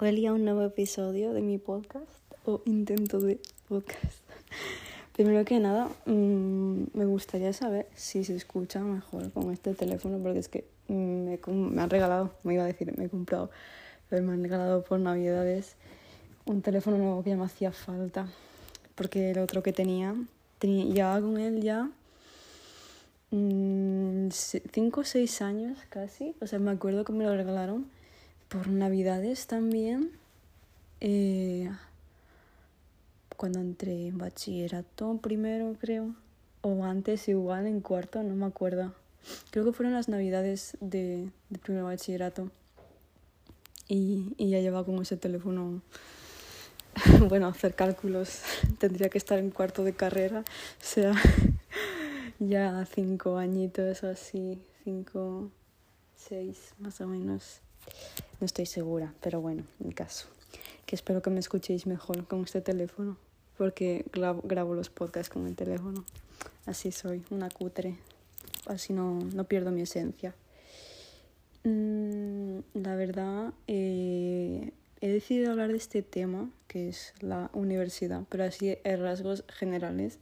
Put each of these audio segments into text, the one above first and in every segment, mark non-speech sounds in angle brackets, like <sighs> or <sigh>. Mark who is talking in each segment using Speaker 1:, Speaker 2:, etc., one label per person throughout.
Speaker 1: Hoy a un nuevo episodio de mi podcast o intento de podcast. <laughs> Primero que nada, mmm, me gustaría saber si se escucha mejor con este teléfono porque es que me, me, han regalado, me iba a decir, me he comprado, pero me han regalado por navidades un teléfono nuevo que ya me hacía falta porque el otro que tenía, tenía ya con él ya mmm, cinco o seis años casi, o sea, me acuerdo que me lo regalaron por navidades también, eh, cuando entré en bachillerato primero creo, o antes igual en cuarto, no me acuerdo. Creo que fueron las navidades de, primer bachillerato. Y, ya llevaba con ese teléfono, <laughs> bueno, hacer cálculos, <laughs> tendría que estar en cuarto de carrera, o sea, <laughs> ya cinco añitos así, cinco, seis más o menos. No estoy segura, pero bueno, el caso. Que espero que me escuchéis mejor con este teléfono, porque grabo los podcasts con el teléfono. Así soy, una cutre. Así no, no pierdo mi esencia. Mm, la verdad, eh, he decidido hablar de este tema, que es la universidad, pero así en rasgos generales,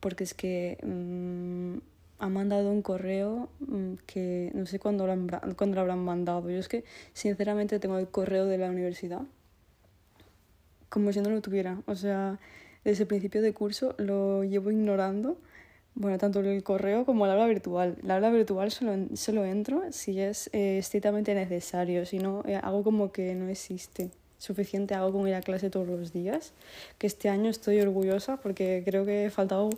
Speaker 1: porque es que mm, ha mandado un correo mm, que no sé cuándo lo, cuándo lo habrán mandado. Yo es que sinceramente tengo el correo de la universidad como si no lo tuviera. O sea, desde el principio de curso lo llevo ignorando. Bueno, tanto el correo como la aula virtual. La aula virtual solo, solo entro si es eh, estrictamente necesario, si no, eh, hago como que no existe. Suficiente hago con ir a clase todos los días. Que este año estoy orgullosa porque creo que he faltado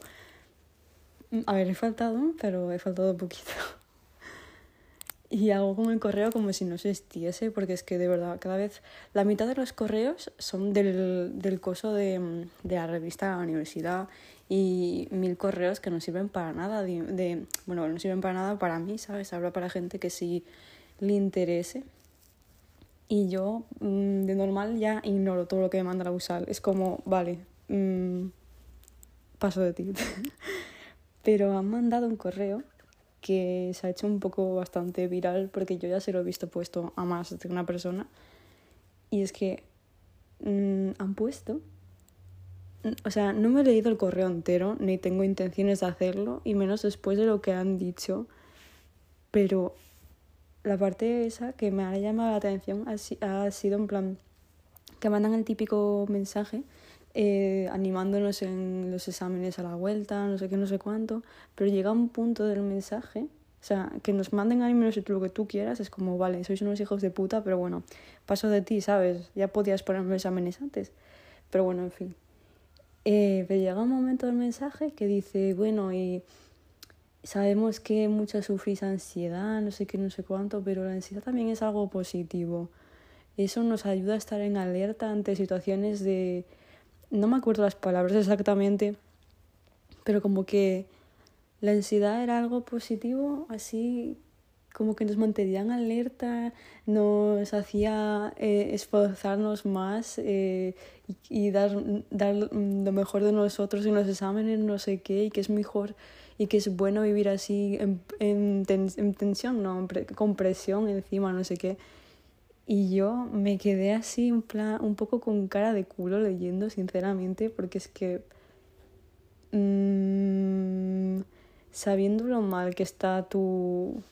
Speaker 1: a ver, he faltado, pero he faltado poquito. <laughs> Y hago con el correo como si no existiese, porque es que de verdad, cada vez la mitad de los correos son del, del coso de, de la revista de la universidad y mil correos que no sirven para nada. De, de, bueno, no sirven para nada para mí, ¿sabes? Habrá para gente que sí le interese. Y yo, mm, de normal, ya ignoro todo lo que me manda la USAL. Es como, vale, mmm, paso de ti. <laughs> pero han mandado un correo que se ha hecho un poco bastante viral porque yo ya se lo he visto puesto a más de una persona. Y es que mmm, han puesto... O sea, no me he leído el correo entero, ni tengo intenciones de hacerlo, y menos después de lo que han dicho. Pero la parte esa que me ha llamado la atención ha, sido en plan que mandan el típico mensaje eh, animándonos en los exámenes a la vuelta, no sé qué, no sé cuánto, pero llega un punto del mensaje, o sea, que nos manden ánimos lo que tú quieras, es como, vale, sois unos hijos de puta, pero bueno, paso de ti, ¿sabes? Ya podías ponerme exámenes antes, pero bueno, en fin. Eh, pero llega un momento del mensaje que dice, bueno, y sabemos que muchas sufrís ansiedad, no sé qué, no sé cuánto, pero la ansiedad también es algo positivo. Eso nos ayuda a estar en alerta ante situaciones de no me acuerdo las palabras exactamente, pero como que la ansiedad era algo positivo, así como que nos mantenía en alerta, nos hacía eh, esforzarnos más eh, y, dar, dar lo mejor de nosotros en los exámenes, no sé qué, y que es mejor y que es bueno vivir así en, en, en tensión, no, con presión encima, no sé qué. Y yo me quedé así en plan, un poco con cara de culo leyendo, sinceramente, porque es que mmm, sabiendo lo mal que está tu...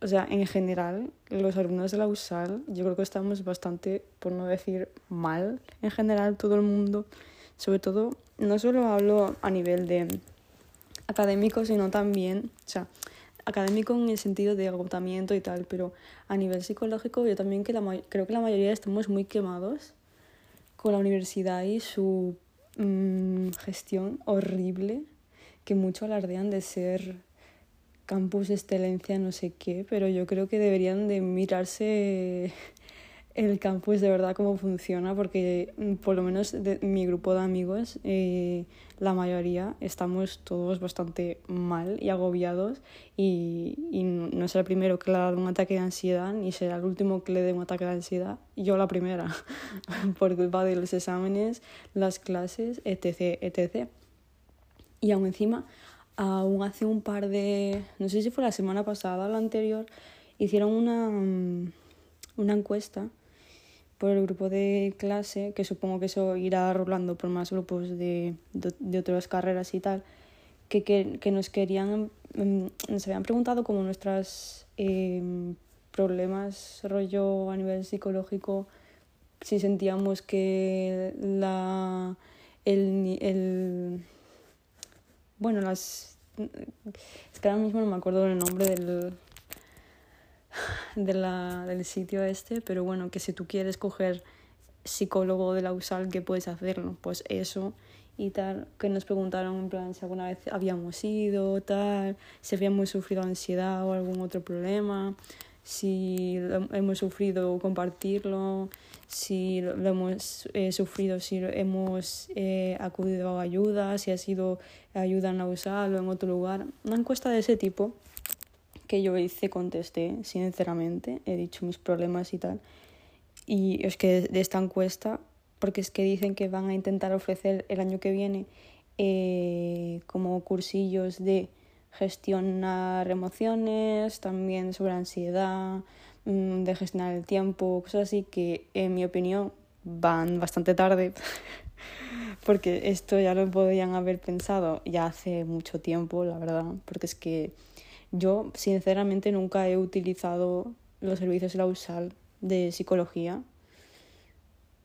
Speaker 1: O sea, en general, los alumnos de la USAL, yo creo que estamos bastante, por no decir mal, en general, todo el mundo. Sobre todo, no solo hablo a nivel de académico, sino también, o sea, académico en el sentido de agotamiento y tal, pero a nivel psicológico yo también que la, creo que la mayoría estamos muy quemados con la universidad y su mmm, gestión horrible, que mucho alardean de ser campus excelencia, no sé qué, pero yo creo que deberían de mirarse el campus de verdad cómo funciona, porque mm, por lo menos de mi grupo de amigos, eh, la mayoría estamos todos bastante mal y agobiados y, y no será el primero que le dado un ataque de ansiedad ni será el último que le dé un ataque de ansiedad, yo la primera, <laughs> por culpa de los exámenes, las clases, etc. etc. Y aún encima, aún hace un par de, no sé si fue la semana pasada o la anterior, hicieron una mm, una encuesta por el grupo de clase, que supongo que eso irá rolando por más grupos de, de, otras carreras y tal, que, que, que nos querían, mm, nos habían preguntado como nuestros em, problemas, rollo a nivel psicológico, si sentíamos que la, el, el bueno, las... Es que ahora mismo no me acuerdo del nombre del, de la, del sitio este, pero bueno, que si tú quieres coger psicólogo de la USAL, que puedes hacerlo, pues eso y tal, que nos preguntaron en plan si alguna vez habíamos ido, tal, si habíamos sufrido ansiedad o algún otro problema, si hemos sufrido compartirlo, si lo hemos eh, sufrido, si hemos eh, acudido a ayuda, si ha sido ayuda en la USAL o en otro lugar. Una encuesta de ese tipo que yo hice, contesté, sinceramente, he dicho mis problemas y tal. Y es que de esta encuesta, porque es que dicen que van a intentar ofrecer el año que viene eh, como cursillos de gestionar emociones, también sobre ansiedad, mm, de gestionar el tiempo, cosas así que en mi opinión van bastante tarde, <laughs> porque esto ya lo podrían haber pensado ya hace mucho tiempo, la verdad, porque es que yo, sinceramente, nunca he utilizado los servicios de la USAL de psicología,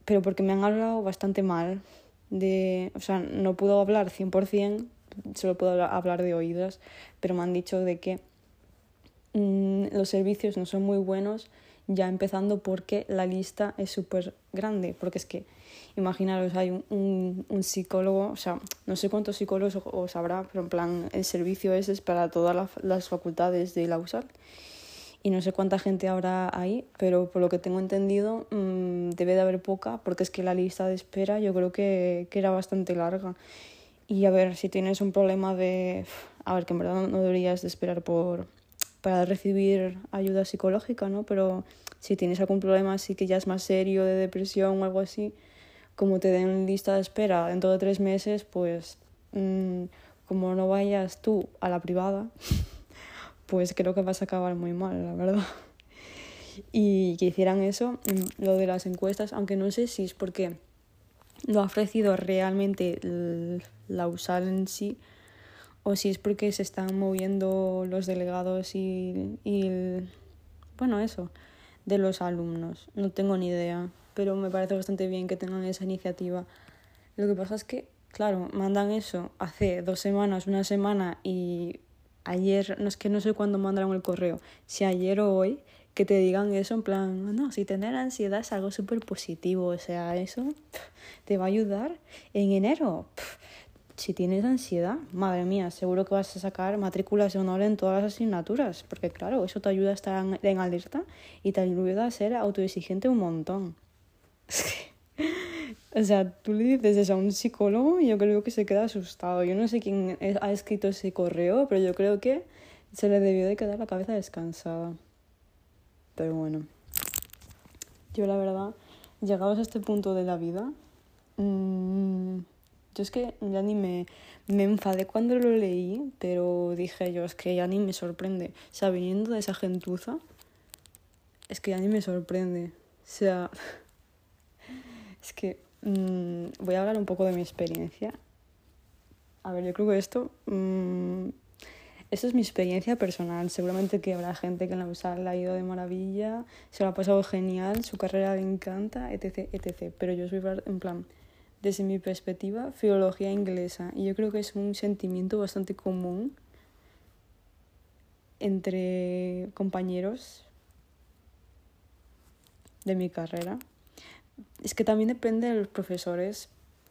Speaker 1: pero porque me han hablado bastante mal. De, o sea, no puedo hablar 100%, solo puedo hablar de oídos, pero me han dicho de que mm, los servicios no son muy buenos, ya empezando porque la lista es súper grande, porque es que imaginaros, hay un, un, un, psicólogo, o sea, no sé cuántos psicólogos os habrá, pero en plan, el servicio ese es para todas las facultades de la USAL. Y no sé cuánta gente habrá ahí, pero por lo que tengo entendido mmm, debe de haber poca, porque es que la lista de espera yo creo que, que era bastante larga. Y a ver, si tienes un problema de... A ver, que en verdad no deberías de esperar por para recibir ayuda psicológica, ¿no? Pero si tienes algún problema así que ya es más serio de depresión o algo así, como te den lista de espera dentro de tres meses, pues mmm, como no vayas tú a la privada, <laughs> pues creo que vas a acabar muy mal, la verdad. <laughs> Y que hicieran eso, mm, lo de las encuestas, aunque no sé si es porque lo ha ofrecido realmente la USAL en sí, o si es porque se están moviendo los delegados y, y bueno, eso, de los alumnos. No tengo ni idea pero me parece bastante bien que tengan esa iniciativa. Lo que pasa es que, claro, mandan eso hace dos semanas, una semana y ayer, no es que no sé cuándo mandaron el correo, si ayer o hoy, que te digan eso en plan, no, si tener ansiedad es algo súper positivo, o sea, eso te va a ayudar en enero. si tienes ansiedad, madre mía, seguro que vas a sacar matrículas de honor en todas las asignaturas, porque claro, eso te ayuda a estar en alerta y te ayuda a ser autoexigente un montón. O sea, tú le dices eso a un psicólogo y yo creo que se queda asustado. Yo no sé quién ha escrito ese correo, pero yo creo que se le debió de quedar la cabeza descansada. Pero bueno, yo la verdad, llegados a este punto de la vida, mmm, yo es que ya ni me, me enfadé cuando lo leí, pero dije yo, es que ya ni me sorprende. O sea, viniendo de esa gentuza, es que ya ni me sorprende. O sea... Es que mmm, voy a hablar un poco de mi experiencia. A ver, yo creo que esto, mmm, esto es mi experiencia personal. Seguramente que habrá gente que la USAL ha ido de maravilla, se lo ha pasado genial, su carrera le encanta, etc, etc. Pero yo soy en plan, desde mi perspectiva, filología inglesa. Y yo creo que es un sentimiento bastante común entre compañeros de mi carrera. Es que también depende de los profesores,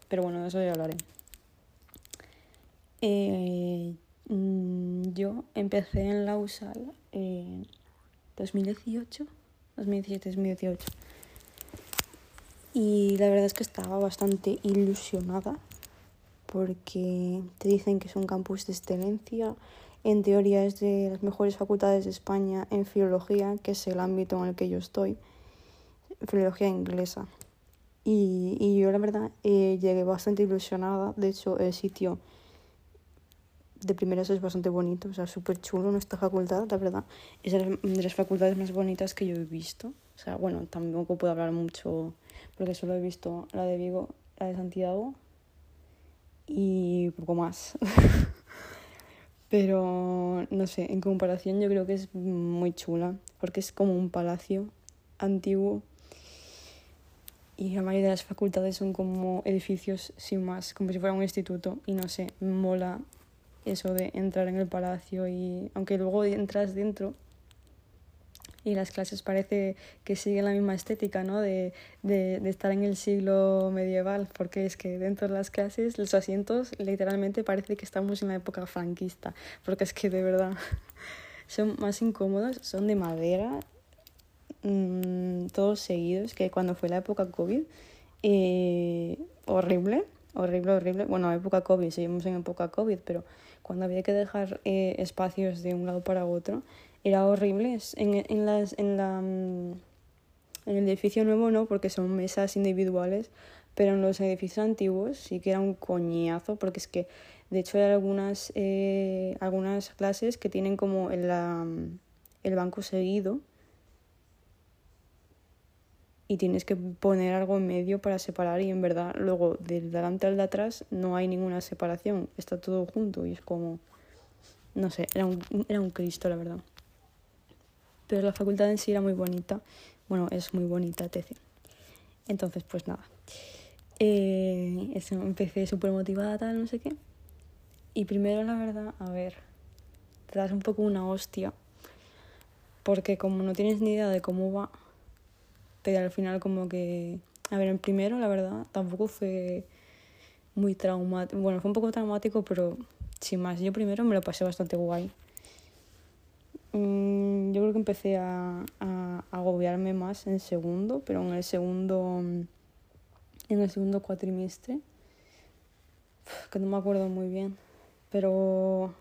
Speaker 1: pero bueno, de eso ya hablaré. Eh, mm, yo empecé en la USAL en 2018, 2017, 2018. Y la verdad es que estaba bastante ilusionada porque te dicen que es un campus de excelencia. En teoría es de las mejores facultades de España en filología, que es el ámbito en el que yo estoy, filología inglesa. Y, y yo la verdad eh, llegué bastante ilusionada. De hecho, el sitio de primeras es bastante bonito, o sea, súper chulo nuestra facultad, la verdad. Es de las facultades más bonitas que yo he visto. O sea, bueno, tampoco puedo hablar mucho porque solo he visto la de Vigo, la de Santiago y poco más. <laughs> Pero no sé, en comparación yo creo que es muy chula porque es como un palacio antiguo y la mayoría de las facultades son como edificios sin más, como si fuera un instituto y no sé, mola eso de entrar en el palacio y aunque luego entras dentro y las clases parece que siguen la misma estética, ¿no? De, de, de, estar en el siglo medieval, porque es que dentro de las clases los asientos literalmente parece que estamos en la época franquista, porque es que de verdad <laughs> son más incómodos, son de madera, mmm, todos seguidos, que cuando fue la época COVID, eh, horrible, horrible, horrible. Bueno, época COVID, seguimos en época COVID, pero cuando había que dejar eh, espacios de un lado para otro, era horrible. En, en, las, en, la, mm, en el edificio nuevo no, porque son mesas individuales, pero en los edificios antiguos sí que era un coñazo, porque es que, de hecho, hay algunas, eh, algunas clases que tienen como el, la, el banco seguido y tienes que poner algo en medio para separar y en verdad luego del delante al de atrás no hay ninguna separación, está todo junto y es como, no sé, era un, era un Cristo la verdad. Pero la facultad en sí era muy bonita, bueno, es muy bonita, TC. Entonces, pues nada, eh, eso, empecé súper motivada, tal, no sé qué. Y primero, la verdad, a ver, te das un poco una hostia, porque como no tienes ni idea de cómo va, pero al final como que... A ver, en primero, la verdad, tampoco fue muy traumático. Bueno, fue un poco traumático, pero sin más. Yo primero me lo pasé bastante guay. Mm, yo creo que empecé a, a, agobiarme más en segundo, pero en el segundo, en el segundo cuatrimestre, que no me acuerdo muy bien, pero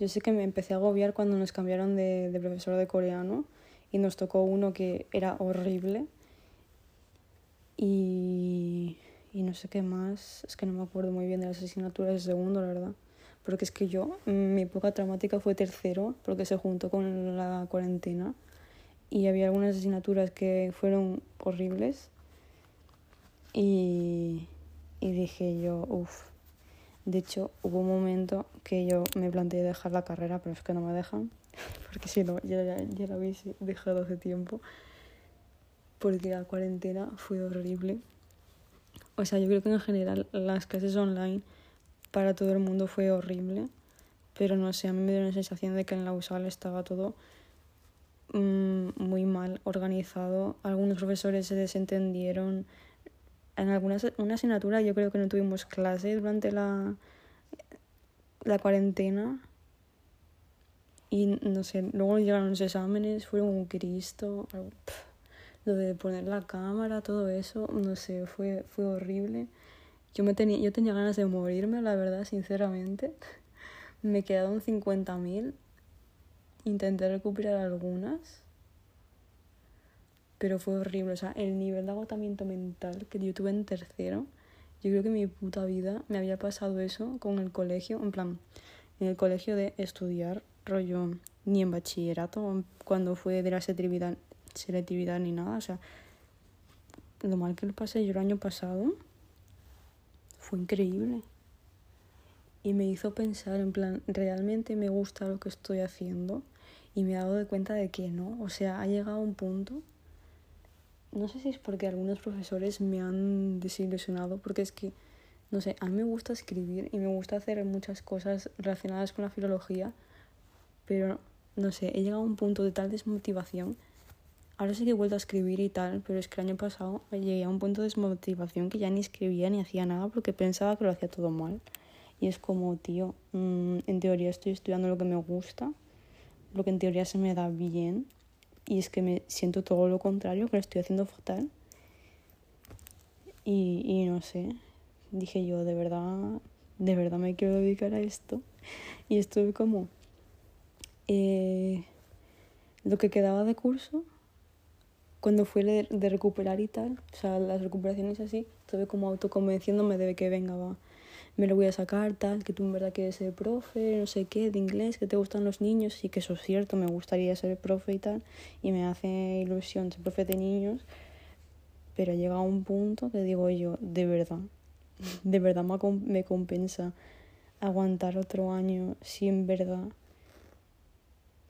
Speaker 1: yo sé que me empecé a agobiar cuando nos cambiaron de, de profesor de coreano y nos tocó uno que era horrible y, y no sé qué más, es que no me acuerdo muy bien de las asignaturas de segundo, la verdad. Porque es que yo, mi época traumática fue tercero, porque se juntó con la cuarentena y había algunas asignaturas que fueron horribles y, y dije yo, uff. De hecho, hubo un momento que yo me planteé dejar la carrera, pero es que no me dejan <laughs> porque si no, ya, ya, ya la habéis dejado hace tiempo, porque la cuarentena fue horrible. O sea, yo creo que en general las clases online para todo el mundo fue horrible, pero no sé, a mí me dio la sensación de que en la USAL estaba todo mmm, muy mal organizado. Algunos profesores se desentendieron. En algunas una asignatura yo creo que no tuvimos clase durante la, la cuarentena y no sé, luego llegaron los exámenes, fueron un Cristo, lo de poner la cámara, todo eso, no sé, fue, fue horrible. Yo, me tenía, yo tenía ganas de morirme, la verdad, sinceramente. <laughs> Me quedaron 50.000. Intenté recuperar algunas. Pero fue horrible. O sea, el nivel de agotamiento mental que yo tuve en tercero. Yo creo que mi puta vida me había pasado eso con el colegio. En plan, en el colegio de estudiar rollo ni en bachillerato, cuando fue de la selectividad, selectividad ni nada. O sea, lo mal que lo pasé yo el año pasado fue increíble. Y me hizo pensar, en plan, realmente me gusta lo que estoy haciendo. Y me he dado de cuenta de que no. O sea, ha llegado un punto. No sé si es porque algunos profesores me han desilusionado, porque es que, no sé, a mí me gusta escribir y me gusta hacer muchas cosas relacionadas con la filología pero no sé, he llegado a un punto de tal desmotivación. Ahora sí que he vuelto a escribir y tal, pero es que el año pasado llegué a un punto de desmotivación que ya ni escribía ni hacía nada porque pensaba que lo hacía todo mal. Y es como, tío, mmm, en teoría estoy estudiando lo que me gusta, lo que en teoría se me da bien, y es que me siento todo lo contrario, que lo estoy haciendo fatal. Y, y no sé, dije yo, de verdad, de verdad me quiero dedicar a esto. Y estuve como eh, lo que quedaba de curso, cuando fue de, de, recuperar y tal, o sea, las recuperaciones así, estuve como autoconvenciéndome de que venga, va, me lo voy a sacar, tal, que tú en verdad quieres ser profe, no sé qué, de inglés, que te gustan los niños, y que eso es cierto, me gustaría ser profe y tal, y me hace ilusión ser profe de niños, pero llega un punto que digo yo, de verdad, <laughs> de verdad me compensa aguantar otro año si en verdad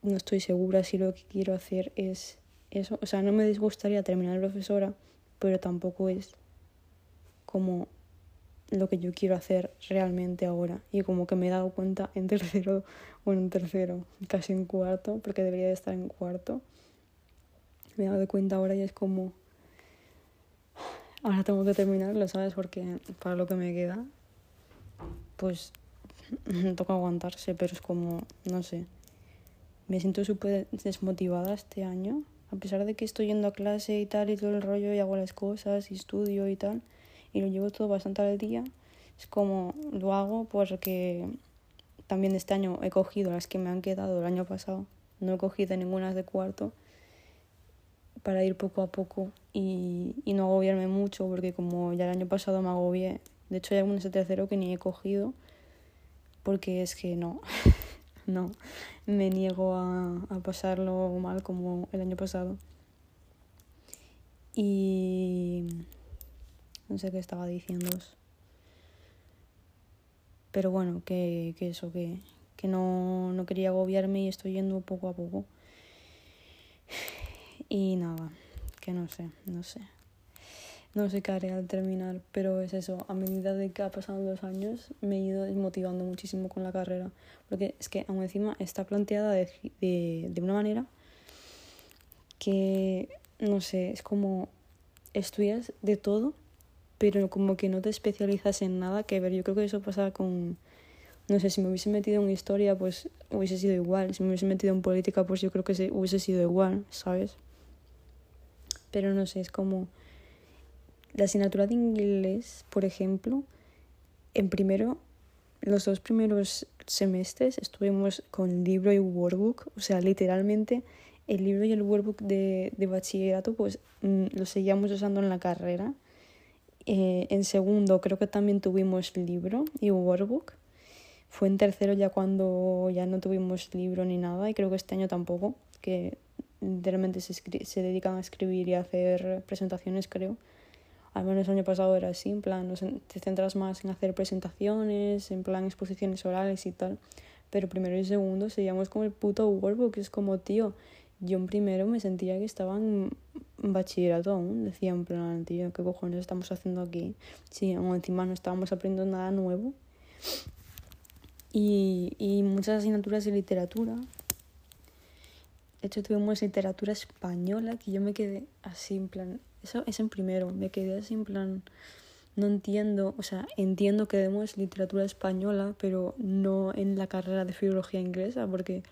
Speaker 1: no estoy segura si lo que quiero hacer es eso. O sea, no me disgustaría terminar profesora, pero tampoco es como lo que yo quiero hacer realmente ahora. Y como que me he dado cuenta en tercero, bueno, en tercero, casi en cuarto, porque debería de estar en cuarto. Me he dado cuenta ahora y es como... Ahora tengo que terminarlo, ¿sabes? Porque para lo que me queda, pues <laughs> toca aguantarse, pero es como, no sé. Me siento súper desmotivada este año, a pesar de que estoy yendo a clase y tal y todo el rollo y hago las cosas y estudio y tal y lo llevo todo bastante al día. Es como lo hago porque también este año he cogido las que me han quedado el año pasado. No he cogido ninguna de cuarto para ir poco a poco y, y no agobiarme mucho porque como ya el año pasado me agobié. De hecho hay algunas de tercero que ni he cogido porque es que no, <laughs> no, me niego a, a pasarlo mal como el año pasado. Y no sé qué estaba diciendo. Pero bueno, que, que eso, que, que no, no quería agobiarme y estoy yendo poco a poco. Y nada, que no sé, no sé. No sé qué haré al terminar, pero es eso. A medida de que ha pasado los años, me he ido desmotivando muchísimo con la carrera. Porque es que, aún encima, está planteada de, de, de una manera que, no sé, es como estudias de todo pero como que no te especializas en nada que ver. Yo creo que eso pasa con, no sé, si me hubiese metido en historia, pues hubiese sido igual. Si me hubiese metido en política, pues yo creo que hubiese sido igual, ¿sabes? Pero no sé, es como la asignatura de inglés, por ejemplo, en primero, los dos primeros semestres estuvimos con libro y workbook, o sea, literalmente el libro y el workbook de, de bachillerato, pues mm, lo seguíamos usando en la carrera eh, en segundo creo que también tuvimos libro y workbook. Fue en tercero ya cuando ya no tuvimos libro ni nada y creo que este año tampoco, que literalmente se, se dedican a escribir y a hacer presentaciones creo. Al menos el año pasado era así, en plan, te centras más en hacer presentaciones, en plan exposiciones orales y tal. Pero primero y segundo seguíamos como el puto workbook, es como, tío, yo en primero me sentía que estaba en bachillerato aún. Decía en plan, tío, ¿qué cojones estamos haciendo aquí? Sí, aún encima no estábamos aprendiendo nada nuevo. Y, y muchas asignaturas de literatura. De hecho, tuvimos literatura española que yo me quedé así, en plan. Eso es en primero, me quedé así, en plan. No entiendo, o sea, entiendo que demos literatura española, pero no en la carrera de filología inglesa, porque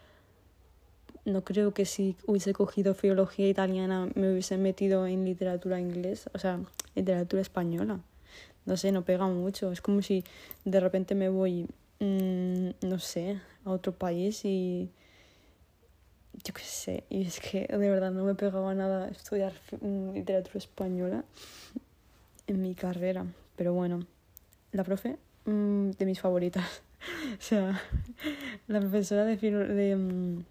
Speaker 1: no creo que si hubiese cogido filología italiana me hubiese metido en literatura inglesa, o sea, literatura española. No sé, no pega mucho. Es como si de repente me voy, mmm, no sé, a otro país y yo qué sé. Y es que de verdad no me pegaba nada estudiar mm, literatura española en mi carrera. Pero bueno, la profe mmm, de mis favoritas. <laughs> o sea, la profesora de, de mm,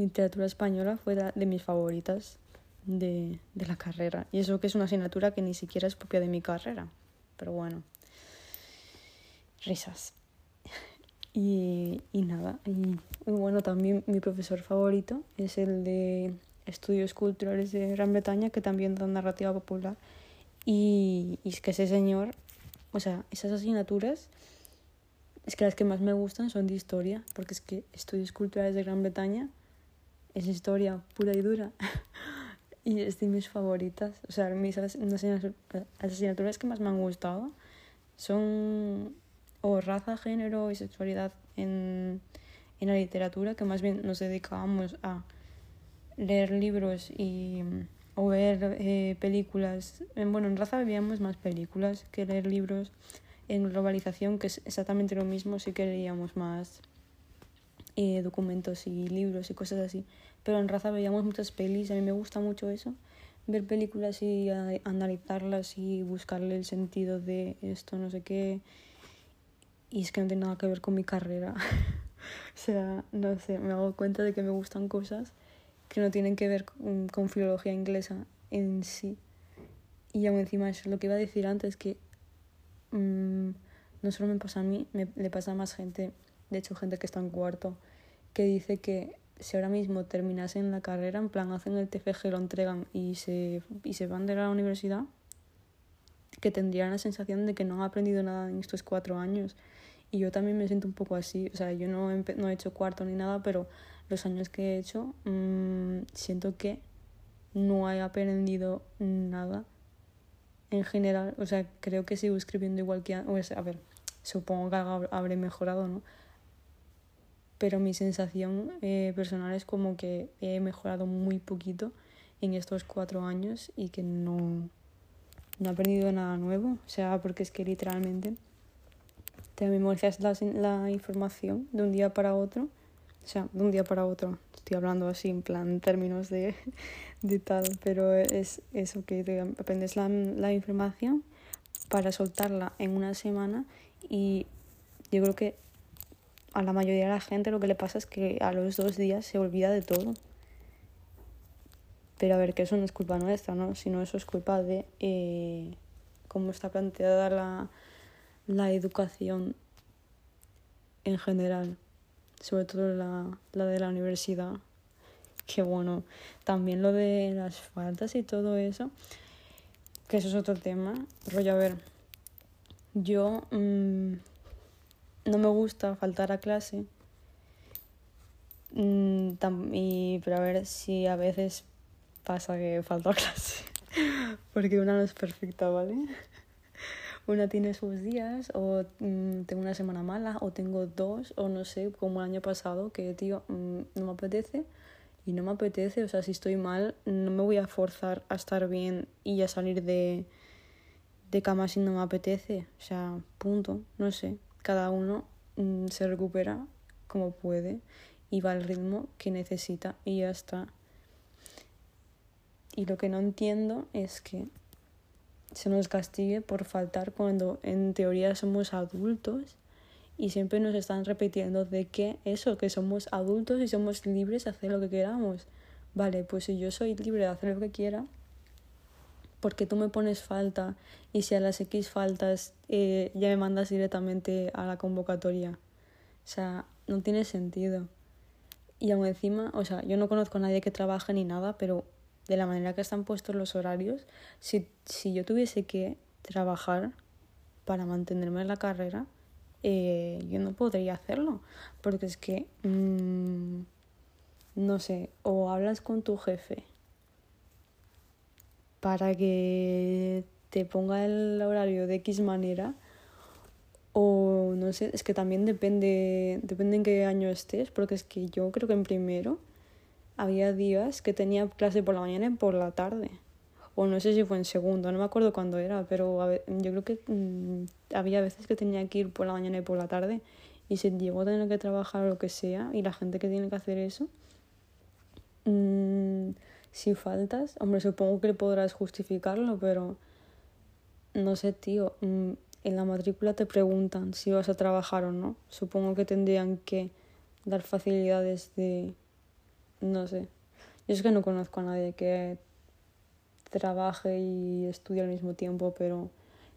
Speaker 1: literatura española fue de mis favoritas de, de, la carrera. Y eso que es una asignatura que ni siquiera es propia de mi carrera. Pero bueno, risas. Y, y nada, y, bueno, también mi profesor favorito es el de Estudios Culturales de Gran Bretaña, que también da narrativa popular. Y, y es que ese señor, o sea, esas asignaturas, es que las que más me gustan son de historia, porque es que Estudios Culturales de Gran Bretaña es historia pura y dura. <laughs> y es de mis favoritas. O sea, mis asignaturas que más me han gustado son o raza, género y sexualidad en, en la literatura, que más bien nos dedicábamos a leer libros y o ver eh, películas. Bueno, en raza veíamos más películas que leer libros. En globalización, que es exactamente lo mismo, sí que leíamos más eh, documentos y libros y cosas así. Pero en raza veíamos muchas pelis, a mí me gusta mucho eso, ver películas y analizarlas y buscarle el sentido de esto, no sé qué. y es que no tiene nada que ver con mi carrera. <laughs> o sea, no sé, me hago cuenta de que me gustan cosas que no tienen que ver con, filología inglesa en sí. Y aún encima eso, lo que iba a decir antes, que mm, no solo me pasa a mí, me, le pasa a más gente, de hecho gente que está en cuarto, que dice que si ahora mismo terminasen la carrera, en plan hacen el TFG, lo entregan y se, y se van de la universidad, que tendrían la sensación de que no han aprendido nada en estos cuatro años. Y yo también me siento un poco así, o sea, yo no he, no he hecho cuarto ni nada, pero los años que he hecho mmm, siento que no he aprendido nada en general, o sea, creo que sigo escribiendo igual que antes, a ver, supongo que habré mejorado, ¿no? Pero mi sensación eh, personal es como que he mejorado muy poquito en estos cuatro años y que no, no he aprendido nada nuevo, o sea, porque es que literalmente te memorizas la, la información de un día para otro, o sea, de un día para otro, estoy hablando así en plan términos de, <laughs> de tal, pero es eso que te aprendes la, la información para soltarla en una semana y yo creo que a la mayoría de la gente lo que le pasa es que a los dos días se olvida de todo. Pero a ver, que eso no es culpa nuestra, ¿no? Sino eso es culpa de eh, cómo está planteada la, la educación en general, sobre todo la, la de la universidad. Que bueno, también lo de las faltas y todo eso, que eso es otro tema. Rollo, a ver, yo mmm, no me gusta faltar a clase. Mm, pero a ver si a veces pasa que falto a clase. <laughs> Porque una no es perfecta, ¿vale? <laughs> Una tiene sus días, o mm, tengo una semana mala, o tengo dos, o no sé, como el año pasado, que tío, mm, no me apetece y no me apetece. O sea, si estoy mal, no me voy a forzar a estar bien y a salir de, de cama si no me apetece. O sea, punto, no sé cada uno mm, se recupera como puede y va al ritmo que necesita y ya está. Y lo que no entiendo es que se nos castigue por faltar cuando en teoría somos adultos y siempre nos están repitiendo de que eso, que somos adultos y somos libres de hacer lo que queramos. Vale, pues si yo soy libre de hacer lo que quiera, porque tú me pones falta y si a las X faltas eh, ya me mandas directamente a la convocatoria. O sea, no tiene sentido. Y aún encima, o sea, yo no conozco a nadie que trabaje ni nada, pero de la manera que están puestos los horarios, si, si yo tuviese que trabajar para mantenerme en la carrera, eh, yo no podría hacerlo. Porque es que, mmm, no sé, o hablas con tu jefe para que te ponga el horario de X manera o no sé, es que también depende, depende en qué año estés, porque es que yo creo que en primero había días que tenía clase por la mañana y por la tarde. O no sé si fue en segundo, no me acuerdo cuándo era, pero yo creo que mm, había veces que tenía que ir por la mañana y por la tarde. Y si llego a tener que trabajar o lo que sea, y la gente que tiene que hacer eso, mmm, si faltas, hombre, supongo que podrás justificarlo, pero no sé, tío, mm, en la matrícula te preguntan si vas a trabajar o no. Supongo que tendrían que dar facilidades de... no sé. Yo es que no conozco a nadie que trabaje y estudie al mismo tiempo, pero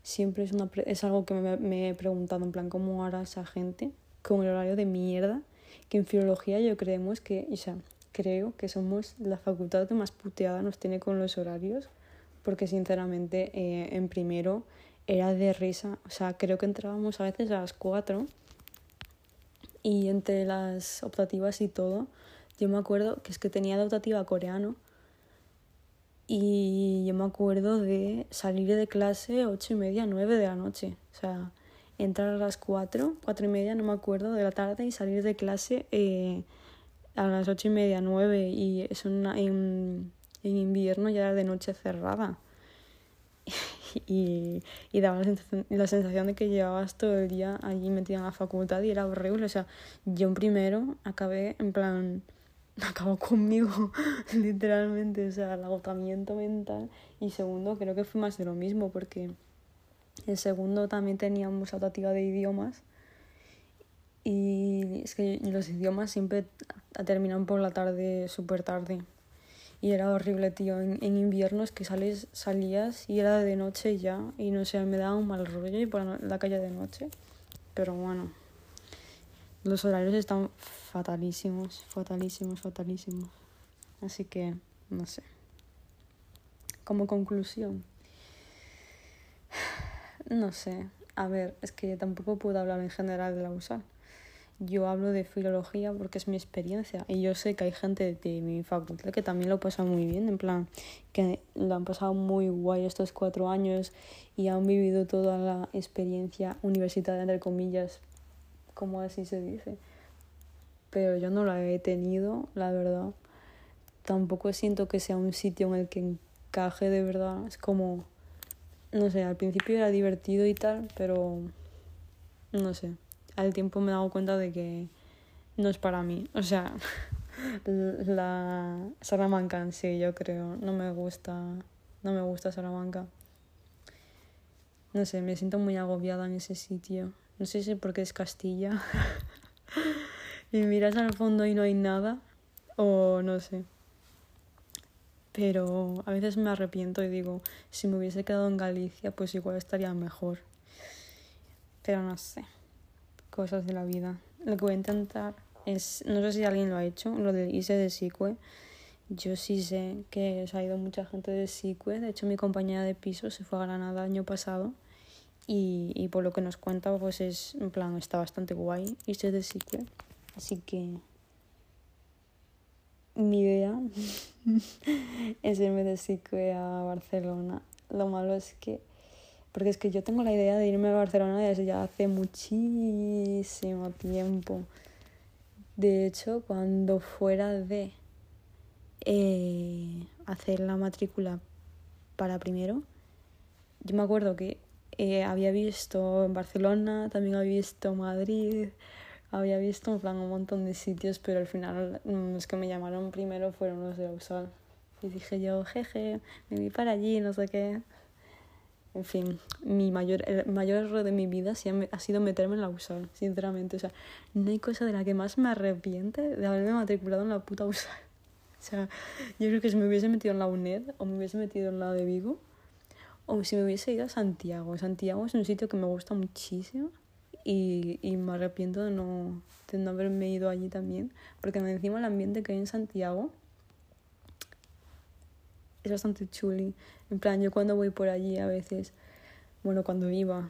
Speaker 1: siempre es, una es algo que me, me, he preguntado, en plan, ¿cómo hará esa gente con el horario de mierda? Que en filología yo creemos que, o sea, creo que somos la facultad que más puteada nos tiene con los horarios, porque sinceramente eh, en primero era de risa, o sea, creo que entrábamos a veces a las 4 y entre las optativas y todo, yo me acuerdo que es que tenía la optativa coreano y yo me acuerdo de salir de clase ocho y media, nueve de la noche, o sea, entrar a las 4, cuatro y media, no me acuerdo, de la tarde y salir de clase... Eh, a las ocho y media, nueve, y es una, en, en invierno ya de noche cerrada. <laughs> y, y daba la sensación, la sensación de que llevabas todo el día allí metida en la facultad y era horrible. O sea, yo en primero acabé en plan, <laughs> acabó conmigo, <laughs> literalmente, o sea, el agotamiento mental. Y segundo, creo que fue más de lo mismo, porque en segundo también teníamos optativa de idiomas Y es que los idiomas siempre terminan por la tarde, súper tarde. Y era horrible, tío. En, en invierno es que sales, salías y era de noche ya. Y no sé, me daba un mal rollo y por la calle de noche. Pero bueno. Los horarios están fatalísimos, fatalísimos, fatalísimos. Así que, no sé. Como conclusión. <sighs> No sé. A ver, es que tampoco puedo hablar en general de la USAL. Yo hablo de filología porque es mi experiencia y yo sé que hay gente de mi facultad que también lo pasa muy bien, en plan, que lo han pasado muy guay estos cuatro años y han vivido toda la experiencia universitaria, entre comillas, como así se dice. Pero yo no la he tenido, la verdad. Tampoco siento que sea un sitio en el que encaje de verdad. Es como no sé, al principio era divertido y tal, pero no sé, al tiempo me he dado cuenta de que no es para mí. O sea, <laughs> la Salamanca en sí, yo creo, no me gusta, no me gusta Salamanca. No sé, me siento muy agobiada en ese sitio. No sé si porque es Castilla. <laughs> y miras al fondo y no hay nada. O no sé pero a veces me arrepiento y digo, si me hubiese quedado en Galicia, pues igual estaría mejor. Pero no sé, cosas de la vida. Lo que voy a intentar es, no sé si alguien lo ha hecho, lo de irse de SICUE. Yo sí sé que se ha ido mucha gente de SICUE. De hecho, mi compañera de piso se fue a Granada el año pasado. Y, y por lo que nos cuenta, pues es, en plan, está bastante guay irse de SICUE. Así que mi idea <laughs> es irme de SICUE a Barcelona. Lo malo es que, porque es que yo tengo la idea de irme a Barcelona desde ya hace muchísimo tiempo. De hecho, cuando fuera de eh, hacer la matrícula para primero, yo me acuerdo que eh, había visto en Barcelona, también había visto Madrid, había visto en plan un montón de sitios, pero al final mm, los que me llamaron primero fueron los de Usal. Y dije yo, jeje, me vi para allí, no sé qué. En fin, mi mayor, el mayor error de mi vida ha sido meterme en la USAL, sinceramente. O sea, no hay cosa de la que más me arrepiente de haberme matriculado en la puta USAL. O sea, yo creo que si me hubiese metido en la UNED o me hubiese metido en la de Vigo, o si me hubiese ido a Santiago. Santiago es un sitio que me gusta muchísimo y, y me arrepiento de no, de no haberme ido allí también, porque encima el ambiente que hay en Santiago es bastante chuli. En plan, yo cuando voy por allí a veces, bueno, cuando iba,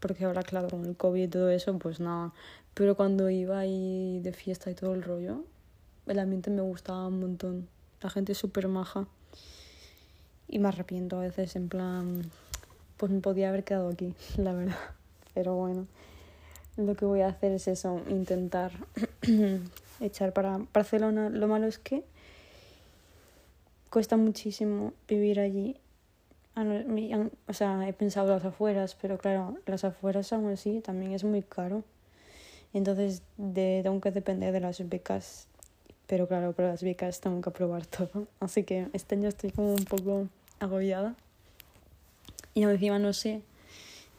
Speaker 1: porque ahora claro, con el COVID y todo eso, pues nada, pero cuando iba ahí de fiesta y todo el rollo, el ambiente me gustaba un montón. La gente es súper maja. Y me arrepiento a veces, en plan, pues me podía haber quedado aquí, <laughs> la verdad. Pero bueno lo que voy a hacer es eso, intentar <clears throat> echar para Barcelona. Lo malo es que cuesta muchísimo vivir allí. O sea, he pensado las afueras, pero claro, las afueras aún así también es muy caro. Entonces de, tengo que depender de las becas. Pero claro, para las becas tengo que aprobar todo. <laughs> Así que este año estoy como un poco agobiada. Y encima no sé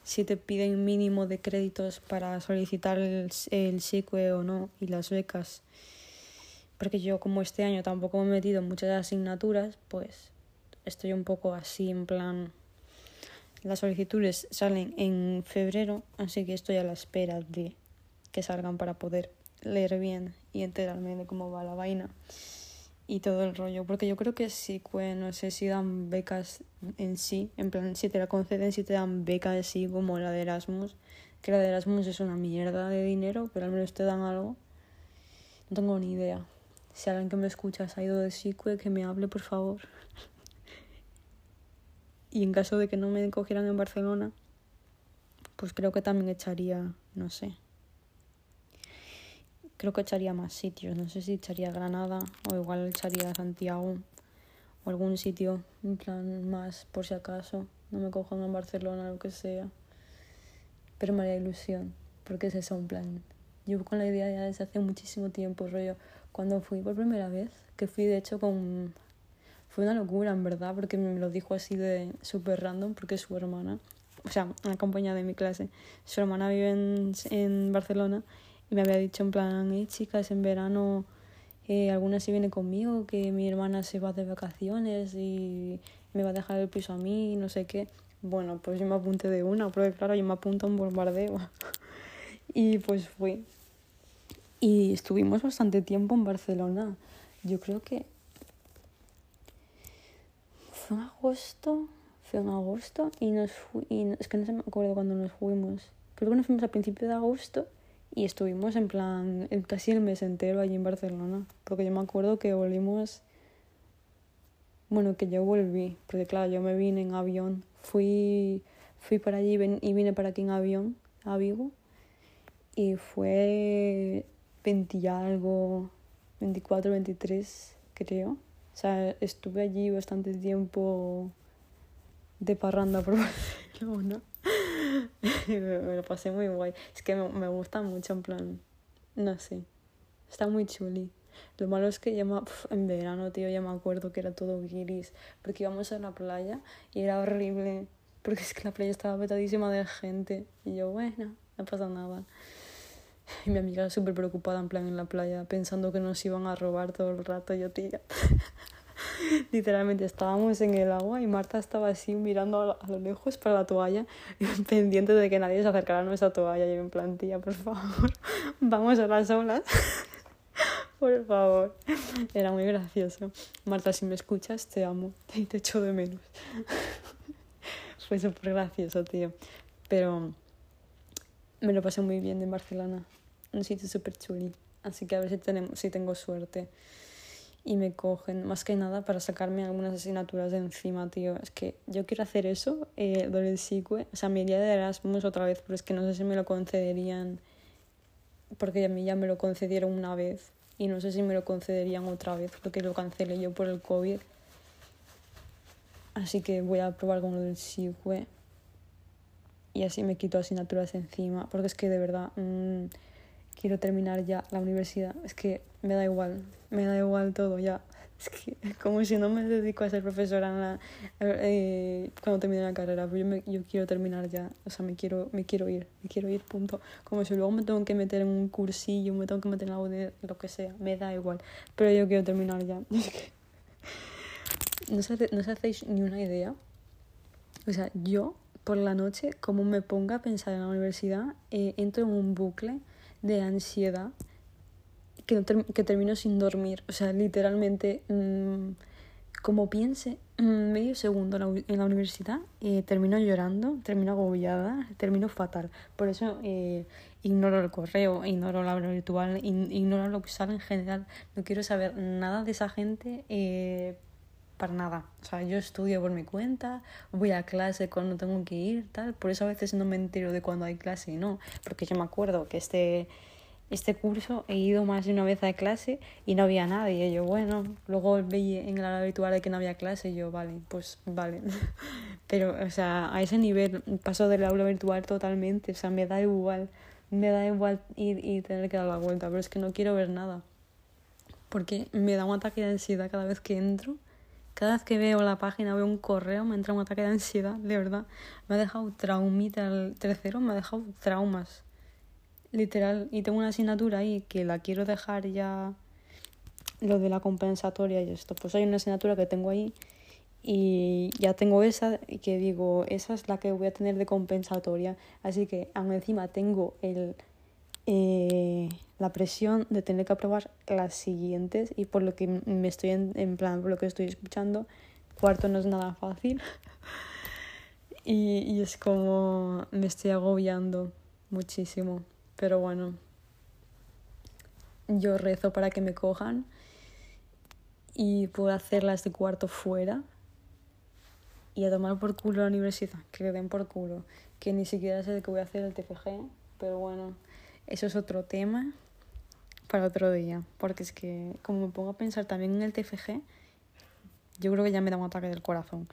Speaker 1: si te piden mínimo de créditos para solicitar el, el SICUE o no y las becas. Porque yo como este año tampoco me he metido en muchas asignaturas, pues estoy un poco así en plan... Las solicitudes salen en febrero, así que estoy a la espera de que salgan para poder leer bien y enterarme de cómo va la vaina y todo el rollo. Porque yo creo que sí, no sé si dan becas en sí, en plan, si te la conceden, si te dan becas sí, como la de Erasmus. Que la de Erasmus es una mierda de dinero, pero al menos te dan algo. No tengo ni idea. Si alguien que me escucha ha ido de SICUE, que me hable, por favor. y en caso de que no me cogieran en Barcelona, pues creo que también echaría, no sé, creo que echaría más sitios. No sé si echaría Granada o igual echaría Santiago o algún sitio, en plan más por si acaso. No me cojan en Barcelona, lo que sea. Pero me haría ilusión, porque es eso, un plan. Llevo con la idea ya desde hace muchísimo tiempo, rollo. Cuando fui por primera vez, que fui de hecho con. Fue una locura, en verdad, porque me lo dijo así de súper random, porque su hermana, o sea, una compañera de mi clase, su hermana vive en, en Barcelona Y me había dicho en plan, hey chicas, en verano eh, alguna se viene conmigo, que mi hermana se va de vacaciones y me va a dejar el piso a mí, no sé qué. Bueno, pues yo me apunté de una, porque claro, yo me apunto a un bombardeo. <laughs> y pues fui. Y estuvimos bastante tiempo en Barcelona. Yo creo que fue en agosto, fue en agosto y nos y es que no se me acuerdo cuando nos fuimos. Creo que nos fuimos a principios de agosto y estuvimos en plan casi el mes entero allí en Barcelona. Porque yo me acuerdo que volvimos, bueno, que yo volví, porque claro, yo me vine en avión, fui, fui para allí y vine para aquí en avión, a Vigo, y fue 20 y algo, 24, 23, creo. O sea, estuve allí bastante tiempo de parranda por <laughs> Barcelona. me <laughs> lo pasé muy guay. Es que me, me, gusta mucho, en plan, no sé, está muy chuli. Lo malo es que ya en verano, tío, ya me acuerdo que era todo gris, porque íbamos a la playa y era horrible, porque es que la playa estaba petadísima de gente. Y yo, bueno, no pasa nada. Y mi amiga súper preocupada, en plan, en la playa, pensando que nos iban a robar todo el rato. Yo, tía. <laughs> Literalmente estábamos en el agua y Marta estaba así mirando a lo lejos para la toalla, <laughs> pendiente de que nadie se acercara a nuestra toalla. Y yo en plan, tía, por favor, <laughs> vamos a las olas. por favor. Era muy gracioso. Marta, si me escuchas, te amo y te echo de menos. Fue súper gracioso, tío. Pero me lo pasé muy bien en Barcelona. Un sitio súper chuli. Así que a ver si, tenemos, si tengo suerte y me cogen, más que nada para sacarme algunas asignaturas de encima, tío. Es que yo quiero hacer eso, eh, lo del o sea, mi día de Erasmus otra vez, pero es que no sé si me lo concederían, porque a mí ya me lo concedieron una vez y no sé si me lo concederían otra vez, porque lo cancelé yo por el COVID. Así que voy a probar con lo del SICUE y así me quito asignaturas encima, porque es que de verdad... Mmm, quiero terminar ya la universidad. Es que me da igual, me da igual todo ya. Es que <laughs> como si no me dedico a ser profesora en la, eh, cuando termine la carrera, pero yo, me, yo quiero terminar ya, o sea, me quiero, me quiero ir, me quiero ir, punto. Como si luego me tengo que meter en un cursillo, me tengo que meter en algo de lo que sea, me da igual, pero yo quiero terminar ya. <laughs> no, se, no se hacéis ni una idea. O sea, yo por la noche, como me ponga a pensar en la universidad, eh, entro en un bucle de ansiedad que, que termino sin dormir. O sea, literalmente, mm, como piense mm, medio segundo en la, universidad, eh, termino llorando, termino agobiada, termino fatal. Por eso eh, ignoro el correo, ignoro la hora virtual, ignoro lo que sale en general. No quiero saber nada de esa gente. Para nada. O sea, yo estudio por mi cuenta, voy a clase cuando tengo que ir, tal. Por eso a veces no me entero de cuando hay clase y no. Porque yo me acuerdo que este, este curso he ido más de una vez a clase y no había nadie. Yo, bueno, luego veía en la habitual de que no había clase y yo, vale, pues vale. <laughs> Pero, o sea, a ese nivel paso del aula virtual totalmente. O sea, me da igual. Me da igual ir y tener que dar la vuelta. Pero es que no quiero ver nada. Porque me da un ataque de ansiedad cada vez que entro cada vez que veo la página, veo un correo, me entra un ataque de ansiedad, de verdad. Me ha dejado traumita el tercero, me ha dejado traumas. Literal. Y tengo una asignatura ahí que la quiero dejar ya. Lo de la compensatoria y esto. Pues hay una asignatura que tengo ahí y ya tengo esa y que digo, esa es la que voy a tener de compensatoria. Así que aún encima tengo el eh, la presión de tener que aprobar las siguientes y por lo que me estoy en, plan, por lo que estoy escuchando, cuarto no es nada fácil. <laughs> y, y es como me estoy agobiando muchísimo. Pero bueno, yo rezo para que me cojan y pueda hacer las de cuarto fuera y a tomar por culo la universidad, que le den por culo, que ni siquiera sé de qué voy a hacer el TFG, pero bueno, eso es otro tema para otro día, porque es que como me pongo a pensar también en el TFG, yo creo que ya me da un ataque del corazón.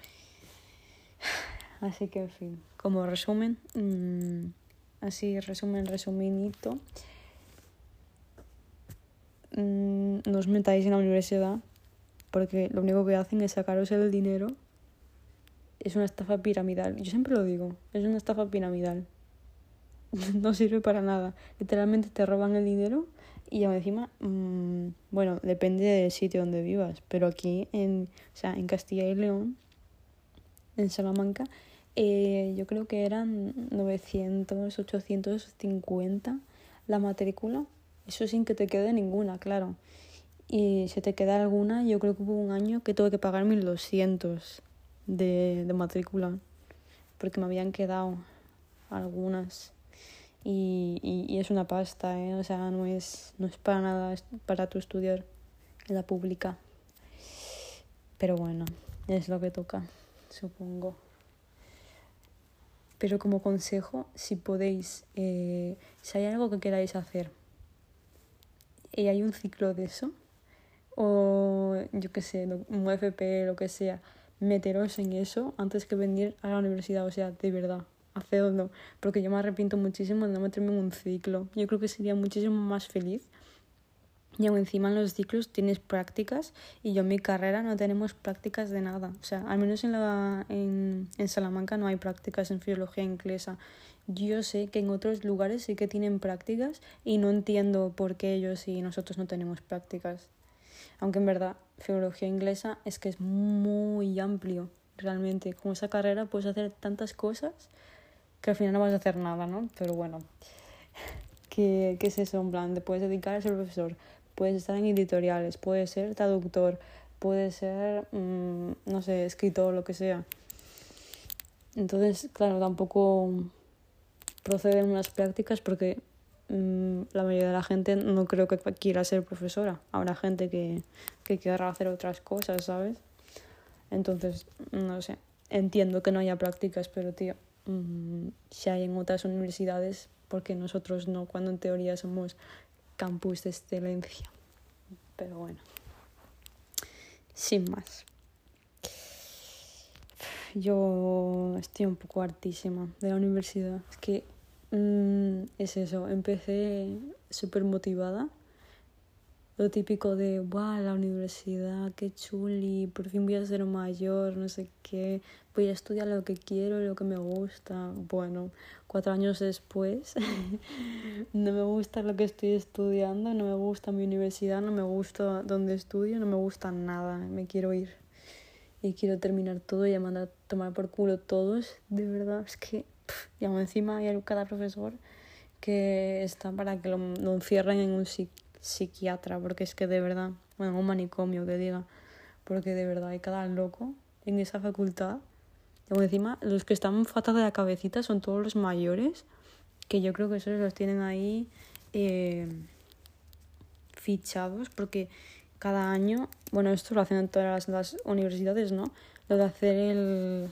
Speaker 1: <sighs> Así que, en fin, como resumen, mmm, así resumen, resuminito, mmm, no os metáis en la universidad, porque lo único que hacen es sacaros el dinero. Es una estafa piramidal. Yo siempre lo digo, es una estafa piramidal. <laughs> no sirve para nada. Literalmente te roban el dinero y encima, mmm, bueno, depende del sitio donde vivas, pero aquí en, o sea, en Castilla y León, en Salamanca, eh, yo creo que eran 900, 850 la matrícula. Eso sin que te quede ninguna, claro. Y si te queda alguna, yo creo que hubo un año que tuve que pagar 1200 de, de matrícula. Porque me habían quedado algunas. Y, y, es una pasta, ¿eh? O sea, no es, no es para nada para tu estudiar en la pública. Pero bueno, es lo que toca, supongo. Pero como consejo, si podéis, eh, si hay algo que queráis hacer y hay un ciclo de eso, o yo qué sé, un FP, lo que sea, meteros en eso antes que venir a la universidad, o sea, de verdad, hacedlo, porque yo me arrepiento muchísimo de no meterme en un ciclo. Yo creo que sería muchísimo más feliz y aún encima en los ciclos tienes prácticas y yo en mi carrera no tenemos prácticas de nada. O sea, al menos en, la, en, en Salamanca no hay prácticas en filología inglesa. Yo sé que en otros lugares sí que tienen prácticas y no entiendo por qué ellos y nosotros no tenemos prácticas. Aunque en verdad, filología inglesa es que es muy amplio, realmente. Con esa carrera puedes hacer tantas cosas que al final no vas a hacer nada, ¿no? Pero bueno, <laughs> ¿qué, qué es eso? En plan, te puedes dedicar a ser profesor, puedes estar en editoriales, puedes ser traductor, puedes ser, mmm, no sé, escritor, lo que sea. Entonces, claro, tampoco proceden unas prácticas porque mmm, la mayoría de la gente no creo que quiera ser profesora. Habrá gente que, que querrá hacer otras cosas, ¿sabes? Entonces, no sé, entiendo que no haya prácticas, pero tío, mmm, si hay en otras universidades, porque nosotros no, cuando en teoría somos campus de excelencia. Pero bueno, sin más. Yo estoy un poco hartísima de la universidad. Es que mmm, es eso, empecé súper motivada lo típico de, wow, la universidad, qué chuli, por fin voy a ser mayor, no sé qué, voy a estudiar lo que quiero, lo que me gusta. Bueno, cuatro años después, <laughs> no me gusta lo que estoy estudiando, no me gusta mi universidad, no me gusta donde estudio, no me gusta nada, me quiero ir. Y quiero terminar todo y mandar a tomar por culo todos, de verdad, es que, y encima hay cada profesor que está para que lo, lo encierren en un sitio psiquiatra, porque es que de verdad, bueno, un manicomio que diga, porque de verdad hay cada loco en esa facultad. Y encima, los que están fatal de la cabecita son todos los mayores, que yo creo que esos los tienen ahí eh, fichados, porque cada año, bueno, esto lo hacen en todas las universidades, ¿no? Lo de hacer el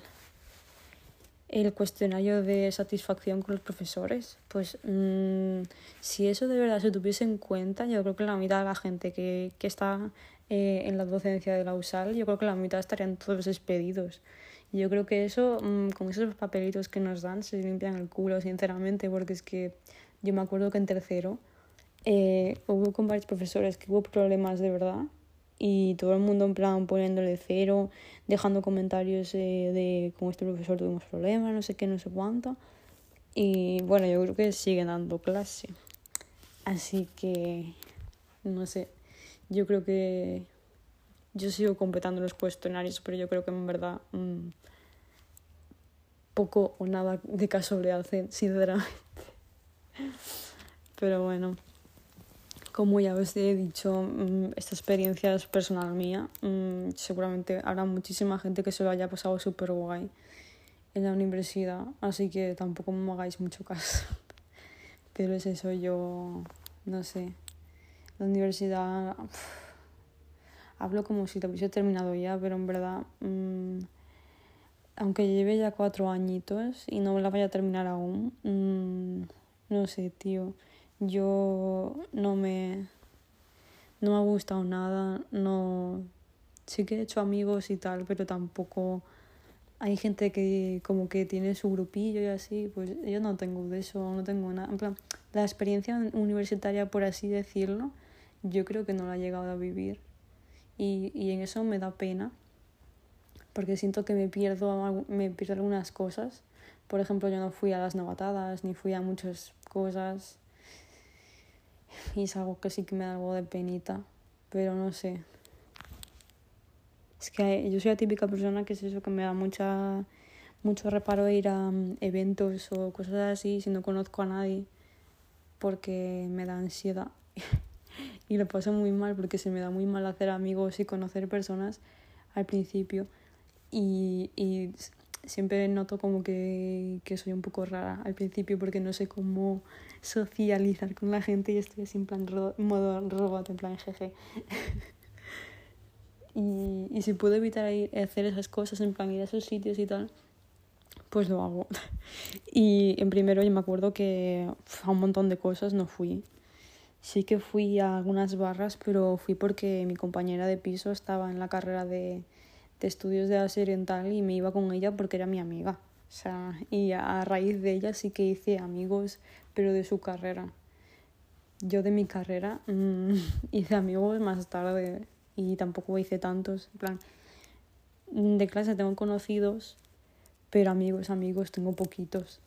Speaker 1: el cuestionario de satisfacción con los profesores. Pues mmm, si eso de verdad se tuviese en cuenta, yo creo que la mitad de la gente que, que está eh, en la docencia de la USAL, yo creo que la mitad estarían todos despedidos. Yo creo que eso, mmm, con esos papelitos que nos dan, se limpian el culo, sinceramente, porque es que yo me acuerdo que en tercero eh, hubo con varios profesores que hubo problemas de verdad y todo el mundo en plan poniéndole cero, dejando comentarios eh, de con este profesor tuvimos problemas, no sé qué, no sé cuánto. Y bueno, yo creo que siguen dando clase. Así que, no sé, yo creo que yo sigo completando los cuestionarios, pero yo creo que en verdad mmm, poco o nada de caso le hacen, sinceramente. <laughs> Pero bueno. Como ya os he dicho, mm, esta experiencia es personal mía. Mm, seguramente habrá muchísima gente que se lo haya pasado súper guay en la universidad, así que tampoco me hagáis mucho caso. <laughs> Pero es eso, yo no sé. La universidad. hablo como si lo hubiese terminado ya, pero en verdad. Mmm, aunque lleve ya cuatro añitos y no la vaya a terminar aún. Mmm, no sé, tío yo no me, no me ha gustado nada, no, sí que he hecho amigos y tal, pero tampoco hay gente que como que tiene su grupillo y así, pues yo no tengo de eso, no tengo nada. En plan, la experiencia universitaria, por así decirlo, yo creo que no la he llegado a vivir. Y, y en eso me da pena, porque siento que me pierdo, me pierdo algunas cosas Por ejemplo, yo no fui a las novatadas, ni fui a muchas cosas. Y es algo que sí que me da algo de penita. Pero no sé. Es que yo soy la típica persona que es eso, que me da mucha mucho reparo ir a mm, eventos o cosas así si no conozco a nadie porque me da ansiedad <laughs> y lo paso muy mal porque se me da muy mal hacer amigos y conocer personas al principio y, y siempre noto como que, que, soy un poco rara al principio porque no sé cómo socializar con la gente y estoy así en plan modo robot, en plan jeje. <laughs> y, y si puedo evitar ir, hacer esas cosas, en plan ir a esos sitios y tal, pues lo hago. <laughs> Y en primero yo me acuerdo que a un montón de cosas no fui. Sí que fui a algunas barras, pero fui porque mi compañera de piso estaba en la carrera de, de estudios de Asia Oriental y me iba con ella porque era mi amiga. O sea, y a raíz de ella sí que hice amigos, pero de su carrera. Yo de mi carrera mmm, <laughs> hice amigos más tarde y tampoco hice tantos. En plan, de clase tengo conocidos, pero amigos, amigos, tengo poquitos.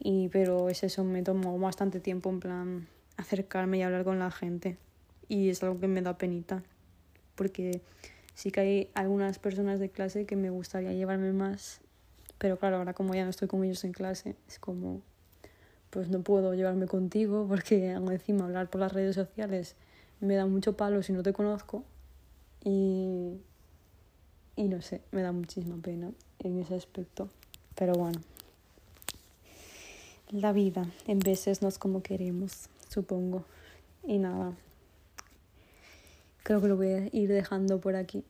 Speaker 1: Y, pero es eso, me tomó bastante tiempo en plan acercarme y hablar con la gente. Y es algo que me da penita. Porque sí que hay algunas personas de clase que me gustaría llevarme más. Pero claro, ahora como ya no estoy con ellos en clase, es como, pues no puedo llevarme contigo porque <laughs> encima hablar por las redes sociales me da mucho palo si no te conozco. Y, y no sé, me da muchísima pena en ese aspecto. Pero bueno, la vida en veces no es como queremos, supongo. Y nada, creo que lo voy a ir dejando por aquí.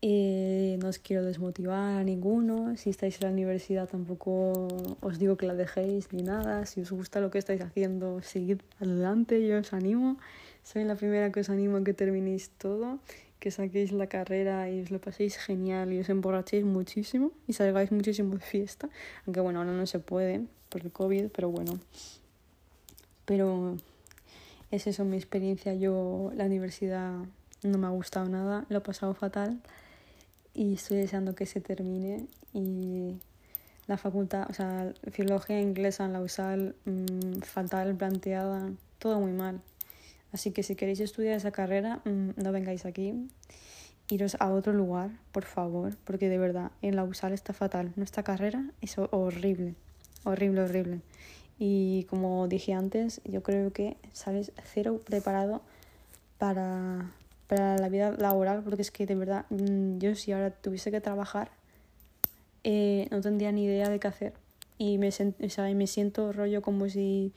Speaker 1: Eh, no os quiero desmotivar a ninguno. Si estáis en la universidad tampoco os digo que la dejéis ni nada. Si os gusta lo que estáis haciendo, seguid adelante, yo os animo. Soy la primera que os animo a que terminéis todo que saquéis la carrera y os lo paséis genial y os emborrachéis muchísimo y salgáis muchísimo de fiesta. Aunque bueno, ahora no se puede por el COVID, pero bueno. Pero es eso mi experiencia. Yo la universidad no me ha gustado nada, lo he pasado fatal y estoy deseando que se termine y la facultad, o sea, filología inglesa en la USAL, mmm, fatal planteada, todo muy mal. Así que si queréis estudiar esa carrera, mm, no vengáis aquí. Iros a otro lugar, por favor, porque de verdad en la USAL está fatal. Nuestra carrera es horrible, horrible, horrible. Y como dije antes, yo creo que sales cero preparado para, para la vida laboral, porque es que de verdad, mm, yo si ahora tuviese que trabajar, eh, no tendría ni idea de qué hacer. Y me, o sea, me siento rollo como si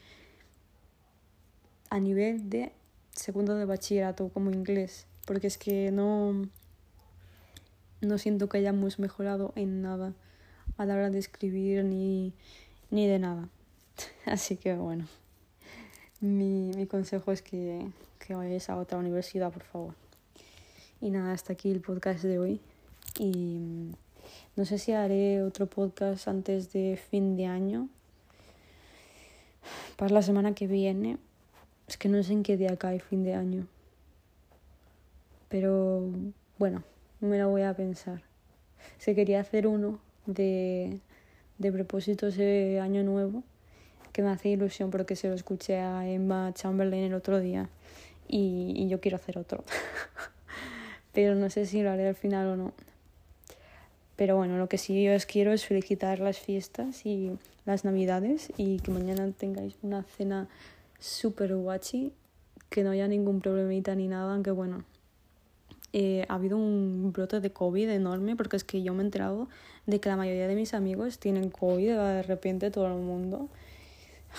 Speaker 1: a nivel de segundo de bachillerato como inglés, porque es que no, no siento que hayamos mejorado en nada a la hora de escribir ni, ni de nada. <laughs> Así que bueno, mi, mi consejo es que, que vayáis a otra universidad, por favor. Y nada, hasta aquí el podcast de hoy. Y no sé si haré otro podcast antes de fin de año. Para la semana que viene es que no sé en qué día cae fin de año. Pero bueno, me lo voy a pensar. Se quería hacer uno de, de propósitos de año nuevo, que me hace ilusión porque se lo escuché a Emma Chamberlain el otro día y, y yo quiero hacer otro. <laughs> Pero no sé si lo haré al final o no. Pero bueno, lo que sí os quiero es felicitar las fiestas y las navidades y que mañana tengáis una cena súper guachi, que no haya ningún problemita ni nada, aunque bueno, eh, ha habido un brote de COVID enorme porque es que yo me he enterado de que la mayoría de mis amigos tienen COVID de repente todo el mundo.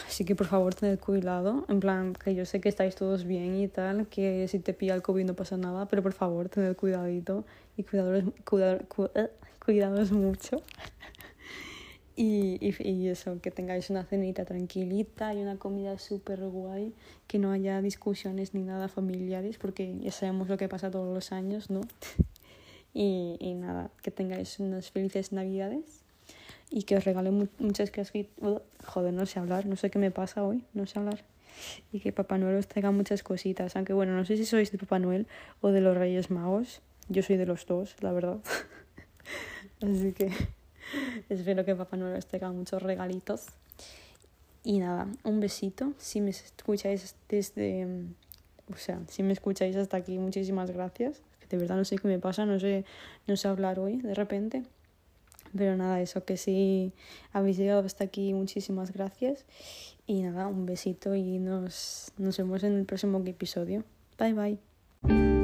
Speaker 1: Así que por favor tened cuidado, en plan que yo sé que estáis todos bien y tal, que si te pilla el COVID no pasa nada, pero por favor tened cuidadito y cuidados, eh, cuidados mucho. <laughs> Y, y, eso, que tengáis una cenita tranquilita y una comida súper guay, que no haya discusiones ni nada familiares, porque ya sabemos lo que pasa todos los años, ¿no? <laughs> y, y nada, que tengáis unas felices navidades y que os regale muchas cosas. Joder, no sé hablar, no sé qué me pasa hoy, no sé hablar. Y que Papá Noel os traiga muchas cositas, aunque bueno, no sé si sois de Papá Noel o de los Reyes Magos. Yo soy de los dos, la verdad. <laughs> Así que <laughs> Espero que Papá Noel os traiga muchos regalitos. Y nada, un besito. Si me escucháis desde... O sea, si me escucháis hasta aquí, muchísimas gracias. De verdad no sé qué me pasa, no sé, no sé hablar hoy de repente. Pero nada, eso que si habéis llegado hasta aquí, muchísimas gracias. Y nada, un besito y nos, nos vemos en el próximo episodio. Bye bye.